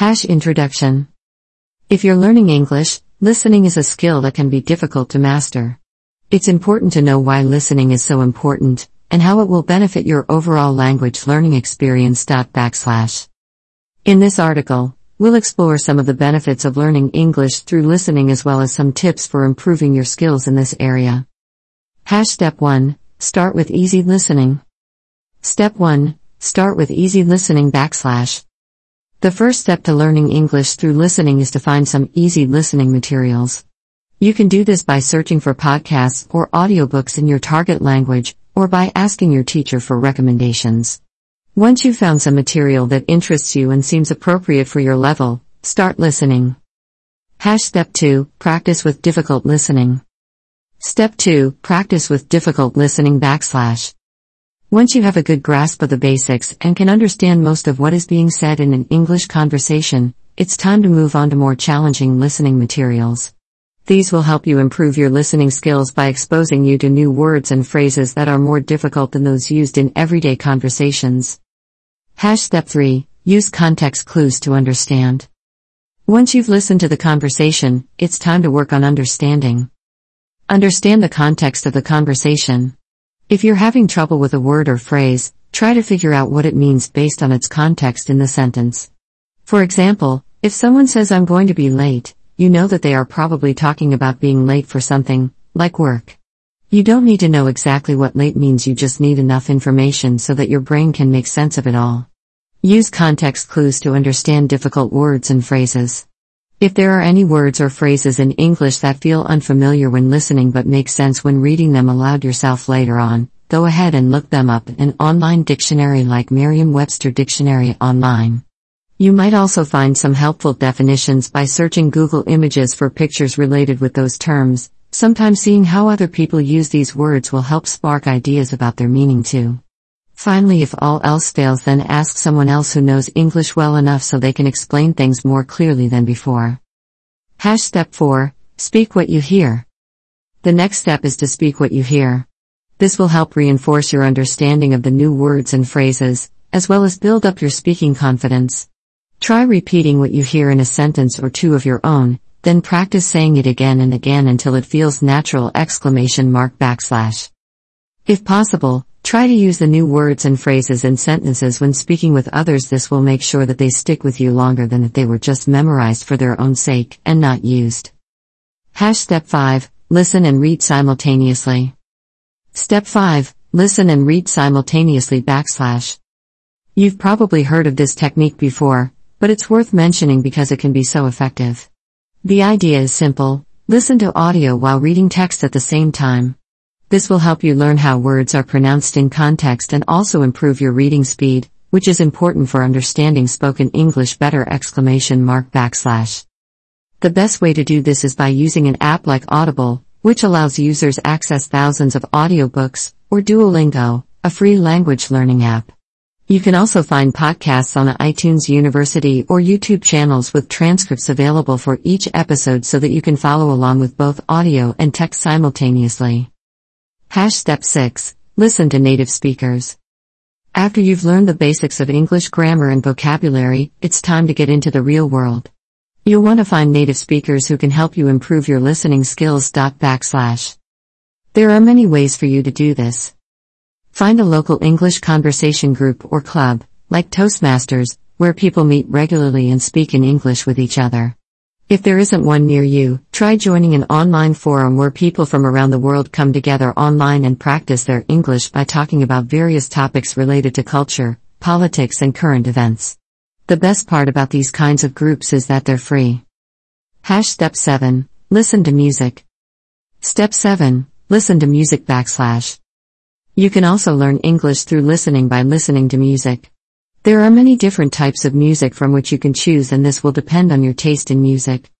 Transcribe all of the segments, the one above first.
Hash Introduction. If you're learning English, listening is a skill that can be difficult to master. It's important to know why listening is so important, and how it will benefit your overall language learning experience. Backslash. In this article, we'll explore some of the benefits of learning English through listening as well as some tips for improving your skills in this area. Hash Step 1 Start with easy listening. Step 1 Start with easy listening backslash. The first step to learning English through listening is to find some easy listening materials. You can do this by searching for podcasts or audiobooks in your target language, or by asking your teacher for recommendations. Once you've found some material that interests you and seems appropriate for your level, start listening. Hash Step 2 Practice with difficult listening. Step 2 Practice with difficult listening backslash. Once you have a good grasp of the basics and can understand most of what is being said in an English conversation, it's time to move on to more challenging listening materials. These will help you improve your listening skills by exposing you to new words and phrases that are more difficult than those used in everyday conversations. Hash step 3 Use context clues to understand. Once you've listened to the conversation, it's time to work on understanding. Understand the context of the conversation. If you're having trouble with a word or phrase, try to figure out what it means based on its context in the sentence. For example, if someone says I'm going to be late, you know that they are probably talking about being late for something, like work. You don't need to know exactly what late means, you just need enough information so that your brain can make sense of it all. Use context clues to understand difficult words and phrases. If there are any words or phrases in English that feel unfamiliar when listening but make sense when reading them aloud yourself later on, go ahead and look them up in an online dictionary like Merriam-Webster Dictionary Online. You might also find some helpful definitions by searching Google Images for pictures related with those terms. Sometimes seeing how other people use these words will help spark ideas about their meaning too. Finally, if all else fails, then ask someone else who knows English well enough so they can explain things more clearly than before. Hash step 4 Speak what you hear. The next step is to speak what you hear. This will help reinforce your understanding of the new words and phrases, as well as build up your speaking confidence. Try repeating what you hear in a sentence or two of your own, then practice saying it again and again until it feels natural exclamation mark backslash. If possible, Try to use the new words and phrases in sentences when speaking with others. This will make sure that they stick with you longer than if they were just memorized for their own sake and not used. Hash step 5 Listen and read simultaneously. Step 5 Listen and read simultaneously backslash. You've probably heard of this technique before, but it's worth mentioning because it can be so effective. The idea is simple listen to audio while reading text at the same time. This will help you learn how words are pronounced in context and also improve your reading speed, which is important for understanding spoken English better exclamation mark backslash. The best way to do this is by using an app like Audible, which allows users access thousands of audiobooks, or Duolingo, a free language learning app. You can also find podcasts on the iTunes University or YouTube channels with transcripts available for each episode so that you can follow along with both audio and text simultaneously. Hash step 6 Listen to native speakers. After you've learned the basics of English grammar and vocabulary, it's time to get into the real world. You'll want to find native speakers who can help you improve your listening skills. Backslash. There are many ways for you to do this. Find a local English conversation group or club, like Toastmasters, where people meet regularly and speak in English with each other. If there isn't one near you, try joining an online forum where people from around the world come together online and practice their English by talking about various topics related to culture, politics, and current events. The best part about these kinds of groups is that they're free. Hash Step 7 Listen to music. Step 7 Listen to music backslash. You can also learn English through listening by listening to music. There are many different types of music from which you can choose, and this will depend on your taste in music.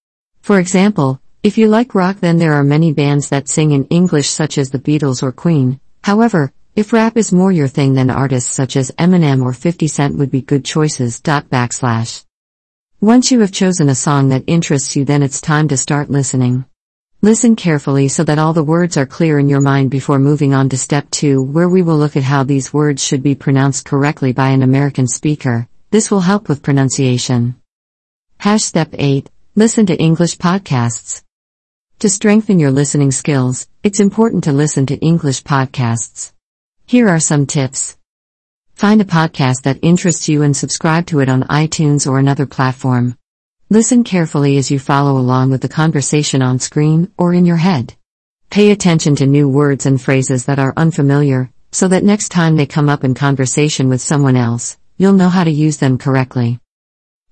For example, if you like rock, then there are many bands that sing in English, such as the Beatles or Queen. However, if rap is more your thing, then artists such as Eminem or 50 Cent would be good choices. Backslash. Once you have chosen a song that interests you, then it's time to start listening. Listen carefully so that all the words are clear in your mind before moving on to step 2, where we will look at how these words should be pronounced correctly by an American speaker. This will help with pronunciation. Hash step 8. Listen to English podcasts. To strengthen your listening skills, it's important to listen to English podcasts. Here are some tips. Find a podcast that interests you and subscribe to it on iTunes or another platform. Listen carefully as you follow along with the conversation on screen or in your head. Pay attention to new words and phrases that are unfamiliar, so that next time they come up in conversation with someone else, you'll know how to use them correctly.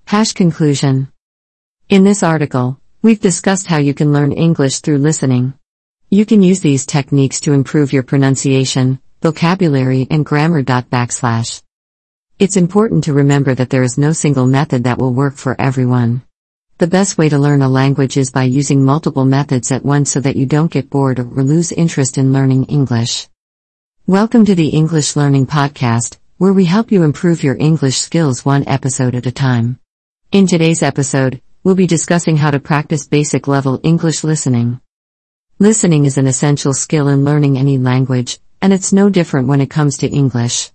Hash conclusion. In this article, we've discussed how you can learn English through listening. You can use these techniques to improve your pronunciation, vocabulary, and grammar. Backslash. It's important to remember that there is no single method that will work for everyone. The best way to learn a language is by using multiple methods at once so that you don't get bored or lose interest in learning English. Welcome to the English Learning Podcast, where we help you improve your English skills one episode at a time. In today's episode, we'll be discussing how to practice basic level English listening. Listening is an essential skill in learning any language, and it's no different when it comes to English.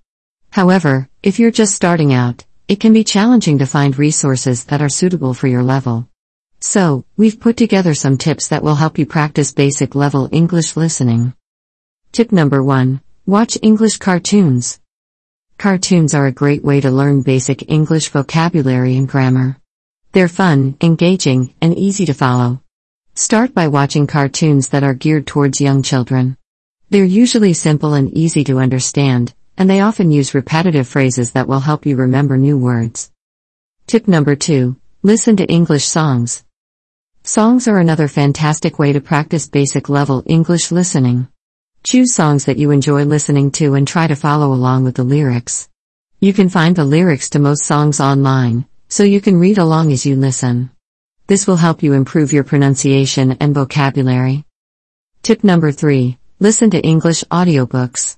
However, if you're just starting out, it can be challenging to find resources that are suitable for your level. So, we've put together some tips that will help you practice basic level English listening. Tip number 1 Watch English cartoons. Cartoons are a great way to learn basic English vocabulary and grammar. They're fun, engaging, and easy to follow. Start by watching cartoons that are geared towards young children. They're usually simple and easy to understand, and they often use repetitive phrases that will help you remember new words. Tip number 2 Listen to English songs. Songs are another fantastic way to practice basic level English listening. Choose songs that you enjoy listening to and try to follow along with the lyrics. You can find the lyrics to most songs online, so you can read along as you listen. This will help you improve your pronunciation and vocabulary. Tip number 3 Listen to English audiobooks.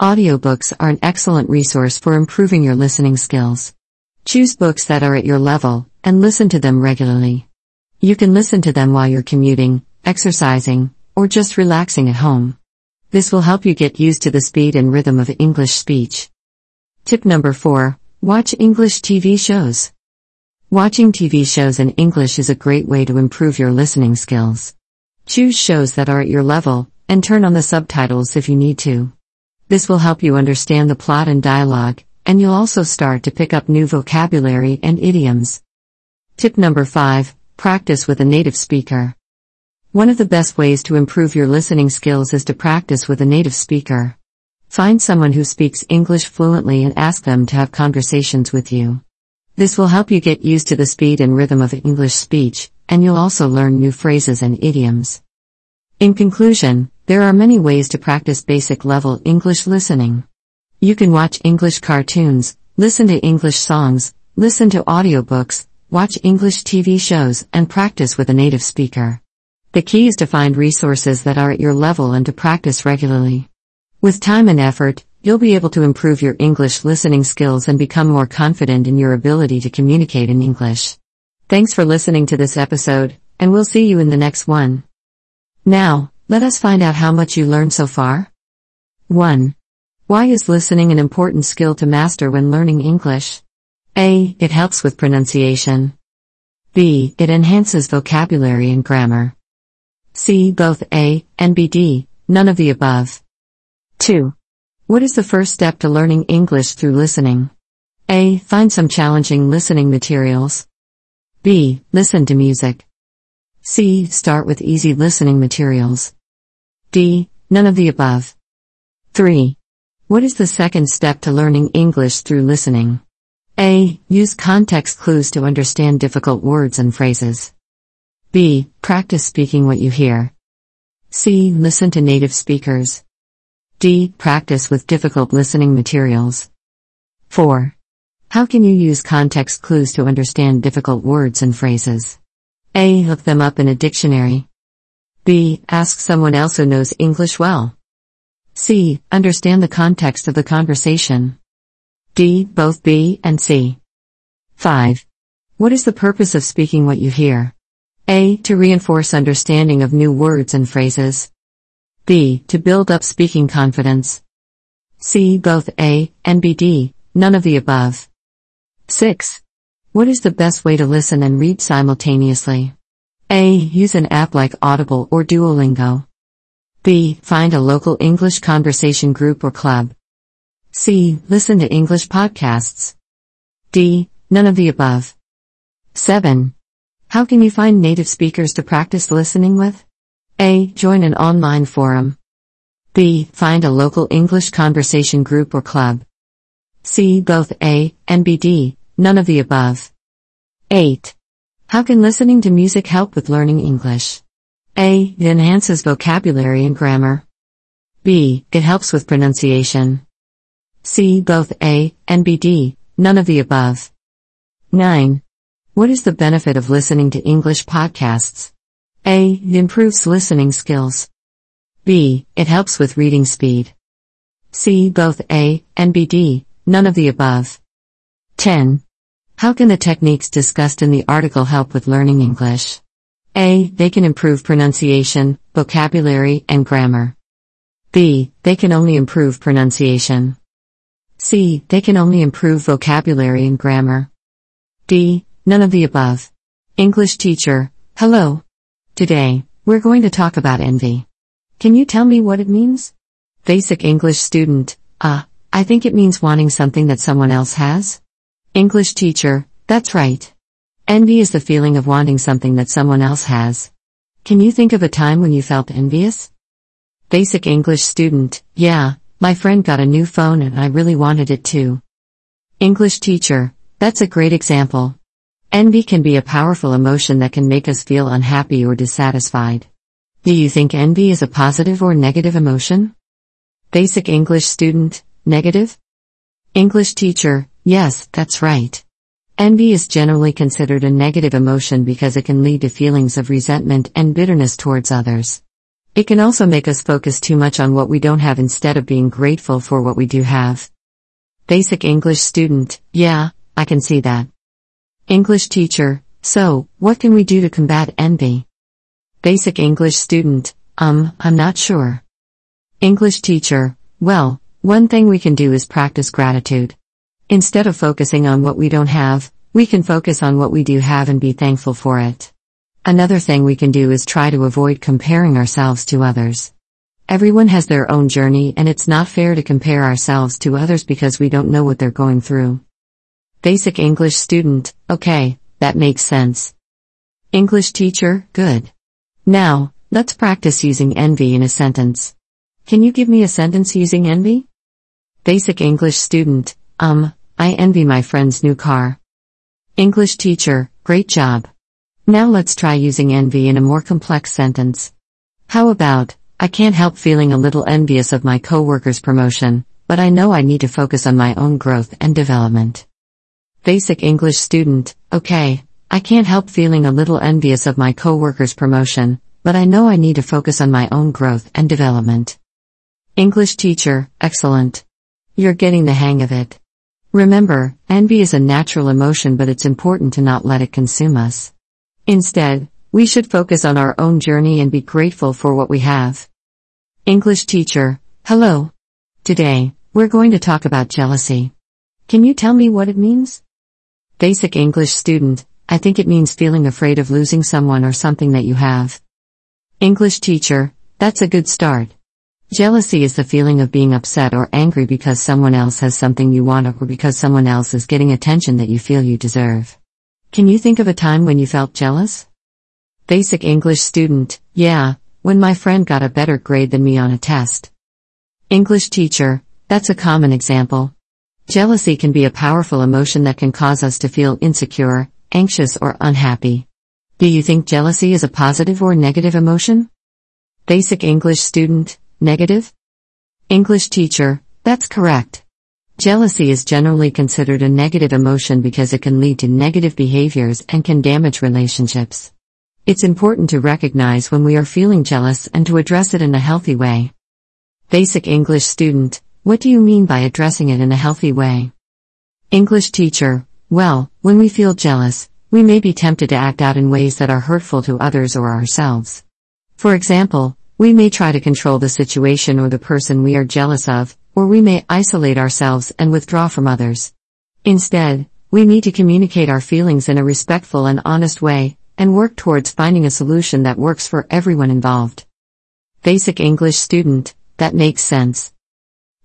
Audiobooks are an excellent resource for improving your listening skills. Choose books that are at your level and listen to them regularly. You can listen to them while you're commuting, exercising, or just relaxing at home. This will help you get used to the speed and rhythm of English speech. Tip number 4 Watch English TV shows. Watching TV shows in English is a great way to improve your listening skills. Choose shows that are at your level, and turn on the subtitles if you need to. This will help you understand the plot and dialogue, and you'll also start to pick up new vocabulary and idioms. Tip number 5 Practice with a native speaker. One of the best ways to improve your listening skills is to practice with a native speaker. Find someone who speaks English fluently and ask them to have conversations with you. This will help you get used to the speed and rhythm of English speech, and you'll also learn new phrases and idioms. In conclusion, there are many ways to practice basic level English listening. You can watch English cartoons, listen to English songs, listen to audiobooks, watch English TV shows, and practice with a native speaker. The key is to find resources that are at your level and to practice regularly. With time and effort, you'll be able to improve your English listening skills and become more confident in your ability to communicate in English. Thanks for listening to this episode, and we'll see you in the next one. Now, let us find out how much you learned so far. 1. Why is listening an important skill to master when learning English? A. It helps with pronunciation. B. It enhances vocabulary and grammar. C. Both A and BD, none of the above. 2. What is the first step to learning English through listening? A. Find some challenging listening materials. B. Listen to music. C. Start with easy listening materials. D. None of the above. 3. What is the second step to learning English through listening? A. Use context clues to understand difficult words and phrases. B. Practice speaking what you hear. C. Listen to native speakers. D. Practice with difficult listening materials. 4. How can you use context clues to understand difficult words and phrases? A. Look them up in a dictionary. B. Ask someone else who knows English well. C. Understand the context of the conversation. D. Both B and C. 5. What is the purpose of speaking what you hear? A. To reinforce understanding of new words and phrases. B. To build up speaking confidence. C. Both A and BD, none of the above. 6. What is the best way to listen and read simultaneously? A. Use an app like Audible or Duolingo. B. Find a local English conversation group or club. C. Listen to English podcasts. D. None of the above. 7. How can you find native speakers to practice listening with? A. Join an online forum. B. Find a local English conversation group or club. C. Both A and B. D. None of the above. 8. How can listening to music help with learning English? A. It enhances vocabulary and grammar. B. It helps with pronunciation. C. Both A and B. D. None of the above. 9. What is the benefit of listening to English podcasts? A. It improves listening skills. B. It helps with reading speed. C. Both A and B. D. None of the above. 10. How can the techniques discussed in the article help with learning English? A. They can improve pronunciation, vocabulary, and grammar. B. They can only improve pronunciation. C. They can only improve vocabulary and grammar. D. None of the above. English teacher, hello. Today, we're going to talk about envy. Can you tell me what it means? Basic English student, ah, uh, I think it means wanting something that someone else has. English teacher, that's right. Envy is the feeling of wanting something that someone else has. Can you think of a time when you felt envious? Basic English student, yeah, my friend got a new phone and I really wanted it too. English teacher, that's a great example. Envy can be a powerful emotion that can make us feel unhappy or dissatisfied. Do you think envy is a positive or negative emotion? Basic English student, negative? English teacher, yes, that's right. Envy is generally considered a negative emotion because it can lead to feelings of resentment and bitterness towards others. It can also make us focus too much on what we don't have instead of being grateful for what we do have. Basic English student, yeah, I can see that. English teacher, so, what can we do to combat envy? Basic English student, um, I'm not sure. English teacher, well, one thing we can do is practice gratitude. Instead of focusing on what we don't have, we can focus on what we do have and be thankful for it. Another thing we can do is try to avoid comparing ourselves to others. Everyone has their own journey and it's not fair to compare ourselves to others because we don't know what they're going through. Basic English student, okay, that makes sense. English teacher, good. Now, let's practice using envy in a sentence. Can you give me a sentence using envy? Basic English student, um, I envy my friend's new car. English teacher, great job. Now let's try using envy in a more complex sentence. How about, I can't help feeling a little envious of my coworker's promotion, but I know I need to focus on my own growth and development. Basic English student, okay, I can't help feeling a little envious of my coworker's promotion, but I know I need to focus on my own growth and development. English teacher, excellent. You're getting the hang of it. Remember, envy is a natural emotion, but it's important to not let it consume us. Instead, we should focus on our own journey and be grateful for what we have. English teacher, hello. Today, we're going to talk about jealousy. Can you tell me what it means? Basic English student, I think it means feeling afraid of losing someone or something that you have. English teacher, that's a good start. Jealousy is the feeling of being upset or angry because someone else has something you want or because someone else is getting attention that you feel you deserve. Can you think of a time when you felt jealous? Basic English student, yeah, when my friend got a better grade than me on a test. English teacher, that's a common example. Jealousy can be a powerful emotion that can cause us to feel insecure, anxious, or unhappy. Do you think jealousy is a positive or negative emotion? Basic English student, negative? English teacher, that's correct. Jealousy is generally considered a negative emotion because it can lead to negative behaviors and can damage relationships. It's important to recognize when we are feeling jealous and to address it in a healthy way. Basic English student, what do you mean by addressing it in a healthy way? English teacher, well, when we feel jealous, we may be tempted to act out in ways that are hurtful to others or ourselves. For example, we may try to control the situation or the person we are jealous of, or we may isolate ourselves and withdraw from others. Instead, we need to communicate our feelings in a respectful and honest way, and work towards finding a solution that works for everyone involved. Basic English student, that makes sense.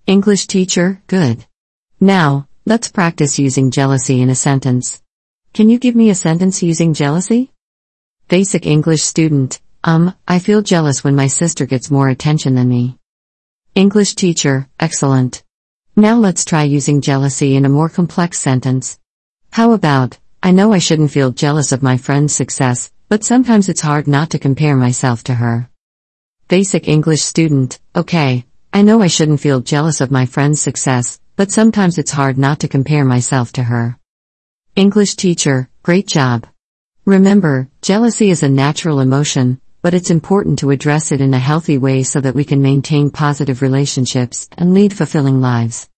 English teacher, good. Now, let's practice using jealousy in a sentence. Can you give me a sentence using jealousy? Basic English student, um, I feel jealous when my sister gets more attention than me. English teacher, excellent. Now let's try using jealousy in a more complex sentence. How about, I know I shouldn't feel jealous of my friend's success, but sometimes it's hard not to compare myself to her. Basic English student, okay, I know I shouldn't feel jealous of my friend's success, but sometimes it's hard not to compare myself to her. English teacher, great job. Remember, jealousy is a natural emotion, but it's important to address it in a healthy way so that we can maintain positive relationships and lead fulfilling lives.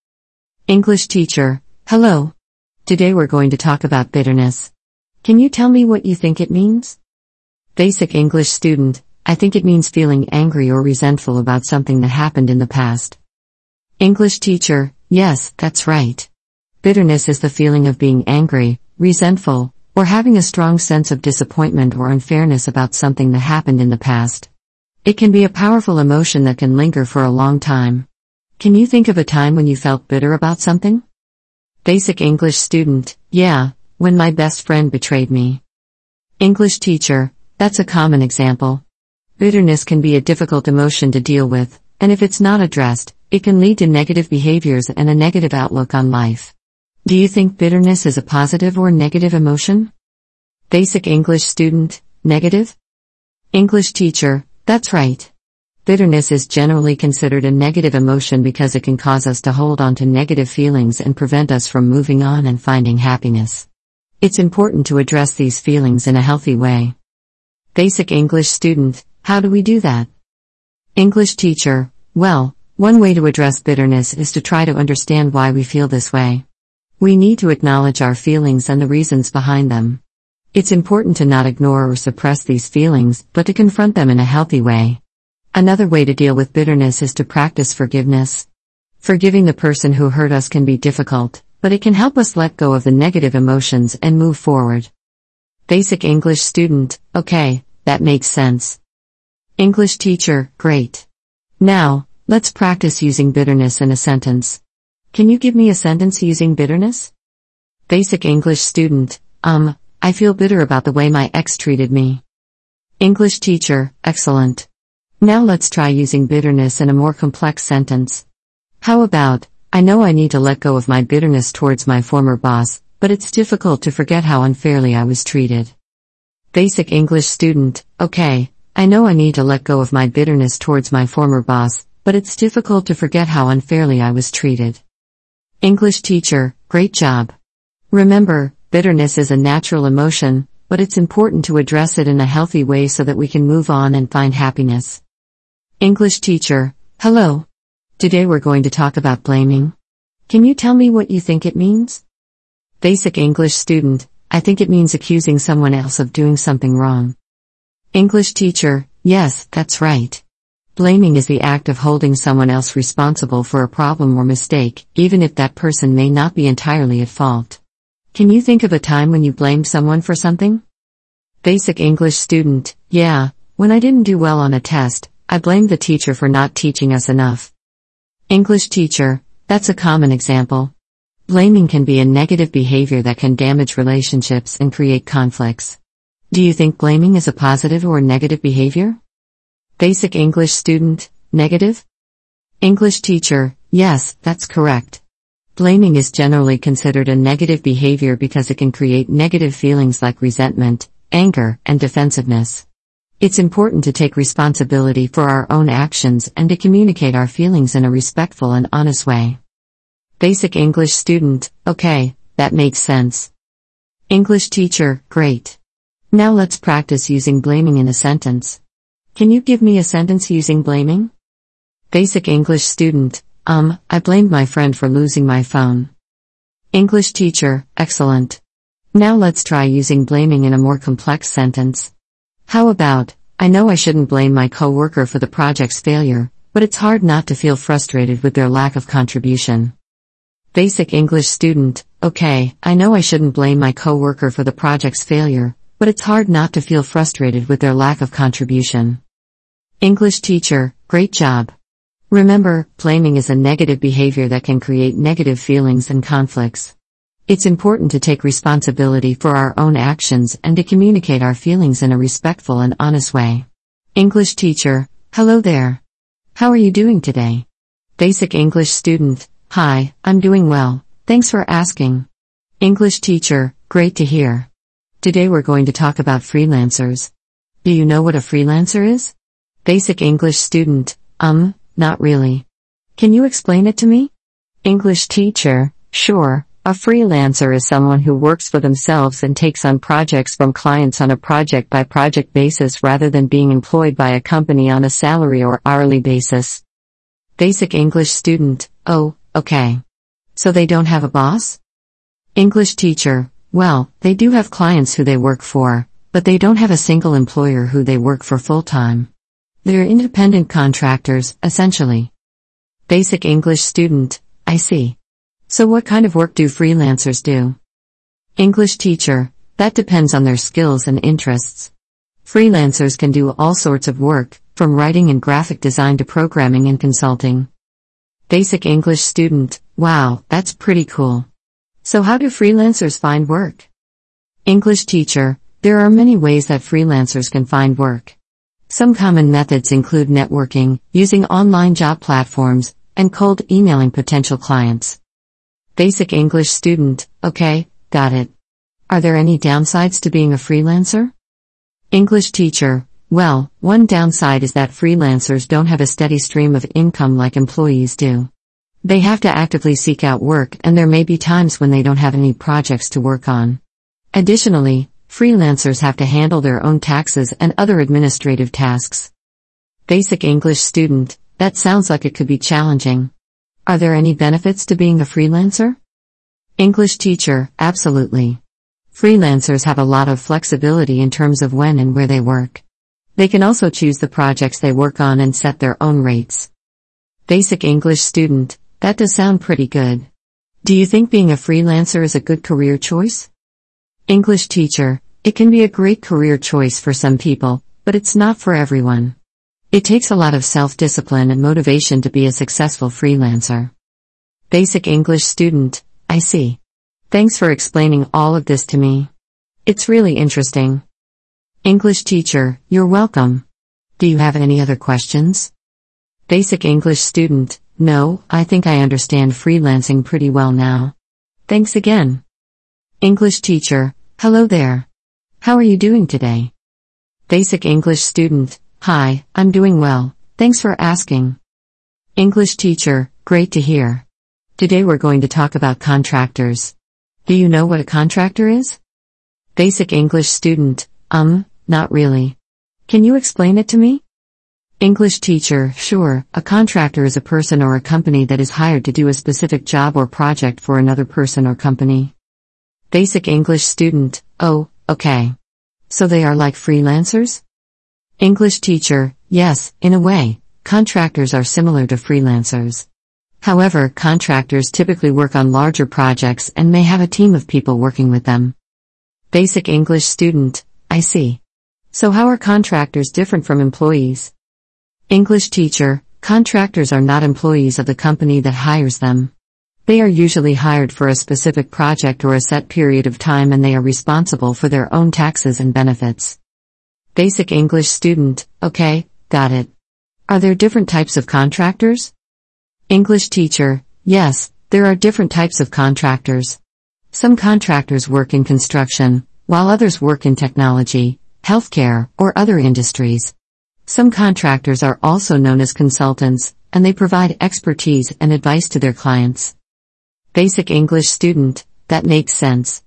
English teacher, hello. Today we're going to talk about bitterness. Can you tell me what you think it means? Basic English student, I think it means feeling angry or resentful about something that happened in the past. English teacher, yes, that's right. Bitterness is the feeling of being angry, resentful, or having a strong sense of disappointment or unfairness about something that happened in the past. It can be a powerful emotion that can linger for a long time. Can you think of a time when you felt bitter about something? Basic English student, yeah, when my best friend betrayed me. English teacher, that's a common example. Bitterness can be a difficult emotion to deal with, and if it's not addressed, it can lead to negative behaviors and a negative outlook on life. Do you think bitterness is a positive or negative emotion? Basic English student, negative? English teacher, that's right. Bitterness is generally considered a negative emotion because it can cause us to hold on to negative feelings and prevent us from moving on and finding happiness. It's important to address these feelings in a healthy way. Basic English student, how do we do that? English teacher, well, one way to address bitterness is to try to understand why we feel this way. We need to acknowledge our feelings and the reasons behind them. It's important to not ignore or suppress these feelings, but to confront them in a healthy way. Another way to deal with bitterness is to practice forgiveness. Forgiving the person who hurt us can be difficult, but it can help us let go of the negative emotions and move forward. Basic English student, okay, that makes sense. English teacher, great. Now, let's practice using bitterness in a sentence. Can you give me a sentence using bitterness? Basic English student, um, I feel bitter about the way my ex treated me. English teacher, excellent. Now let's try using bitterness in a more complex sentence. How about, I know I need to let go of my bitterness towards my former boss, but it's difficult to forget how unfairly I was treated. Basic English student, okay, I know I need to let go of my bitterness towards my former boss, but it's difficult to forget how unfairly I was treated. English teacher, great job. Remember, bitterness is a natural emotion, but it's important to address it in a healthy way so that we can move on and find happiness. English teacher, hello. Today we're going to talk about blaming. Can you tell me what you think it means? Basic English student, I think it means accusing someone else of doing something wrong. English teacher, yes, that's right. Blaming is the act of holding someone else responsible for a problem or mistake, even if that person may not be entirely at fault. Can you think of a time when you blamed someone for something? Basic English student, yeah, when I didn't do well on a test, I blamed the teacher for not teaching us enough. English teacher, that's a common example. Blaming can be a negative behavior that can damage relationships and create conflicts. Do you think blaming is a positive or negative behavior? Basic English student, negative? English teacher, yes, that's correct. Blaming is generally considered a negative behavior because it can create negative feelings like resentment, anger, and defensiveness. It's important to take responsibility for our own actions and to communicate our feelings in a respectful and honest way. Basic English student, okay, that makes sense. English teacher, great. Now let's practice using blaming in a sentence. Can you give me a sentence using blaming? Basic English student, um, I blamed my friend for losing my phone. English teacher, excellent. Now let's try using blaming in a more complex sentence. How about, I know I shouldn't blame my coworker for the project's failure, but it's hard not to feel frustrated with their lack of contribution. Basic English student, okay, I know I shouldn't blame my coworker for the project's failure, but it's hard not to feel frustrated with their lack of contribution. English teacher, great job. Remember, blaming is a negative behavior that can create negative feelings and conflicts. It's important to take responsibility for our own actions and to communicate our feelings in a respectful and honest way. English teacher, hello there. How are you doing today? Basic English student, hi, I'm doing well, thanks for asking. English teacher, great to hear. Today we're going to talk about freelancers. Do you know what a freelancer is? Basic English student, um, not really. Can you explain it to me? English teacher, sure. A freelancer is someone who works for themselves and takes on projects from clients on a project by project basis rather than being employed by a company on a salary or hourly basis. Basic English student, oh, okay. So they don't have a boss? English teacher, well, they do have clients who they work for, but they don't have a single employer who they work for full time. They're independent contractors, essentially. Basic English student, I see. So what kind of work do freelancers do? English teacher, that depends on their skills and interests. Freelancers can do all sorts of work, from writing and graphic design to programming and consulting. Basic English student, wow, that's pretty cool. So how do freelancers find work? English teacher, there are many ways that freelancers can find work. Some common methods include networking, using online job platforms, and cold emailing potential clients. Basic English student, okay, got it. Are there any downsides to being a freelancer? English teacher, well, one downside is that freelancers don't have a steady stream of income like employees do. They have to actively seek out work and there may be times when they don't have any projects to work on. Additionally, freelancers have to handle their own taxes and other administrative tasks. Basic English student, that sounds like it could be challenging. Are there any benefits to being a freelancer? English teacher, absolutely. Freelancers have a lot of flexibility in terms of when and where they work. They can also choose the projects they work on and set their own rates. Basic English student, that does sound pretty good. Do you think being a freelancer is a good career choice? English teacher, it can be a great career choice for some people, but it's not for everyone. It takes a lot of self discipline and motivation to be a successful freelancer. Basic English student, I see. Thanks for explaining all of this to me. It's really interesting. English teacher, you're welcome. Do you have any other questions? Basic English student, no, I think I understand freelancing pretty well now. Thanks again. English teacher, hello there. How are you doing today? Basic English student, Hi, I'm doing well, thanks for asking. English teacher, great to hear. Today we're going to talk about contractors. Do you know what a contractor is? Basic English student, um, not really. Can you explain it to me? English teacher, sure, a contractor is a person or a company that is hired to do a specific job or project for another person or company. Basic English student, oh, okay. So they are like freelancers? English teacher, yes, in a way, contractors are similar to freelancers. However, contractors typically work on larger projects and may have a team of people working with them. Basic English student, I see. So how are contractors different from employees? English teacher, contractors are not employees of the company that hires them. They are usually hired for a specific project or a set period of time and they are responsible for their own taxes and benefits. Basic English student, okay, got it. Are there different types of contractors? English teacher, yes, there are different types of contractors. Some contractors work in construction, while others work in technology, healthcare, or other industries. Some contractors are also known as consultants, and they provide expertise and advice to their clients. Basic English student, that makes sense.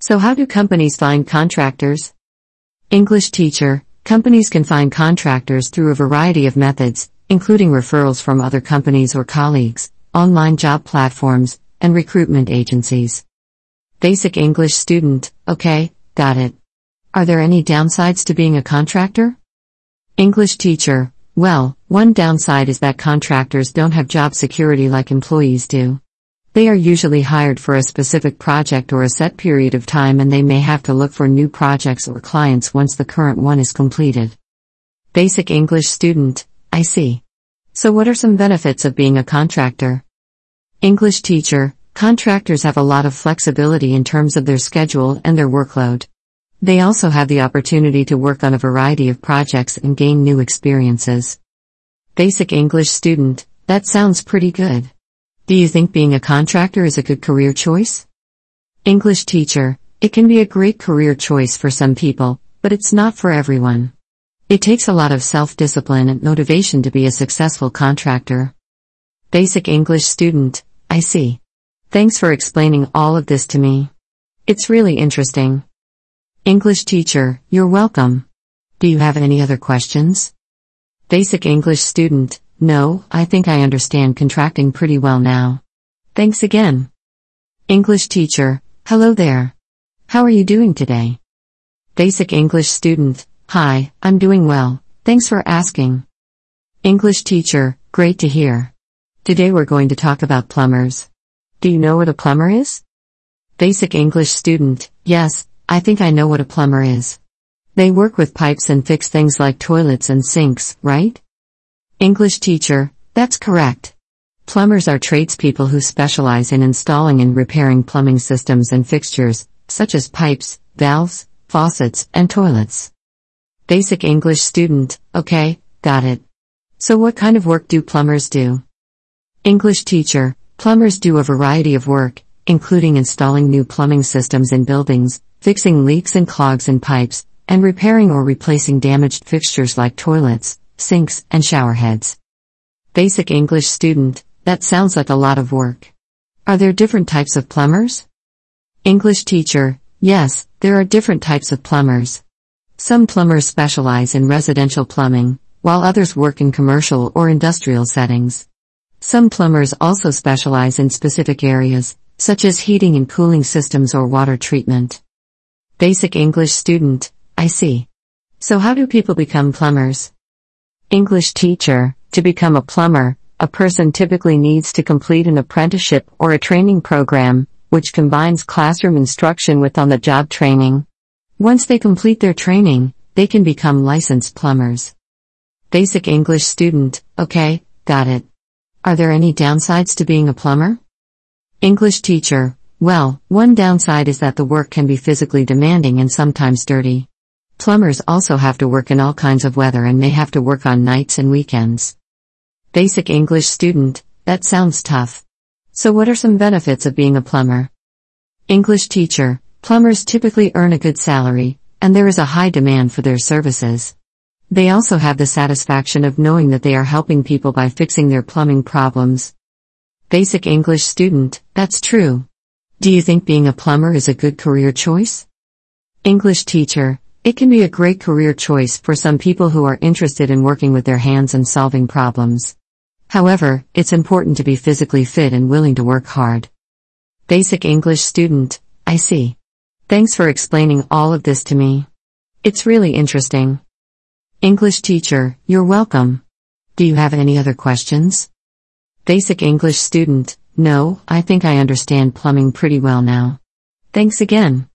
So how do companies find contractors? English teacher, companies can find contractors through a variety of methods, including referrals from other companies or colleagues, online job platforms, and recruitment agencies. Basic English student, okay, got it. Are there any downsides to being a contractor? English teacher, well, one downside is that contractors don't have job security like employees do. They are usually hired for a specific project or a set period of time and they may have to look for new projects or clients once the current one is completed. Basic English student, I see. So what are some benefits of being a contractor? English teacher, contractors have a lot of flexibility in terms of their schedule and their workload. They also have the opportunity to work on a variety of projects and gain new experiences. Basic English student, that sounds pretty good. Do you think being a contractor is a good career choice? English teacher, it can be a great career choice for some people, but it's not for everyone. It takes a lot of self-discipline and motivation to be a successful contractor. Basic English student, I see. Thanks for explaining all of this to me. It's really interesting. English teacher, you're welcome. Do you have any other questions? Basic English student, no, I think I understand contracting pretty well now. Thanks again. English teacher, hello there. How are you doing today? Basic English student, hi, I'm doing well, thanks for asking. English teacher, great to hear. Today we're going to talk about plumbers. Do you know what a plumber is? Basic English student, yes, I think I know what a plumber is. They work with pipes and fix things like toilets and sinks, right? English teacher, that's correct. Plumbers are tradespeople who specialize in installing and repairing plumbing systems and fixtures, such as pipes, valves, faucets, and toilets. Basic English student, okay, got it. So what kind of work do plumbers do? English teacher, plumbers do a variety of work, including installing new plumbing systems in buildings, fixing leaks and clogs in pipes, and repairing or replacing damaged fixtures like toilets, sinks, and shower heads. Basic English student, that sounds like a lot of work. Are there different types of plumbers? English teacher, yes, there are different types of plumbers. Some plumbers specialize in residential plumbing, while others work in commercial or industrial settings. Some plumbers also specialize in specific areas, such as heating and cooling systems or water treatment. Basic English student, I see. So how do people become plumbers? English teacher, to become a plumber, a person typically needs to complete an apprenticeship or a training program, which combines classroom instruction with on the job training. Once they complete their training, they can become licensed plumbers. Basic English student, okay, got it. Are there any downsides to being a plumber? English teacher, well, one downside is that the work can be physically demanding and sometimes dirty. Plumbers also have to work in all kinds of weather and may have to work on nights and weekends. Basic English student, that sounds tough. So what are some benefits of being a plumber? English teacher, plumbers typically earn a good salary, and there is a high demand for their services. They also have the satisfaction of knowing that they are helping people by fixing their plumbing problems. Basic English student, that's true. Do you think being a plumber is a good career choice? English teacher, it can be a great career choice for some people who are interested in working with their hands and solving problems. However, it's important to be physically fit and willing to work hard. Basic English student, I see. Thanks for explaining all of this to me. It's really interesting. English teacher, you're welcome. Do you have any other questions? Basic English student, no, I think I understand plumbing pretty well now. Thanks again.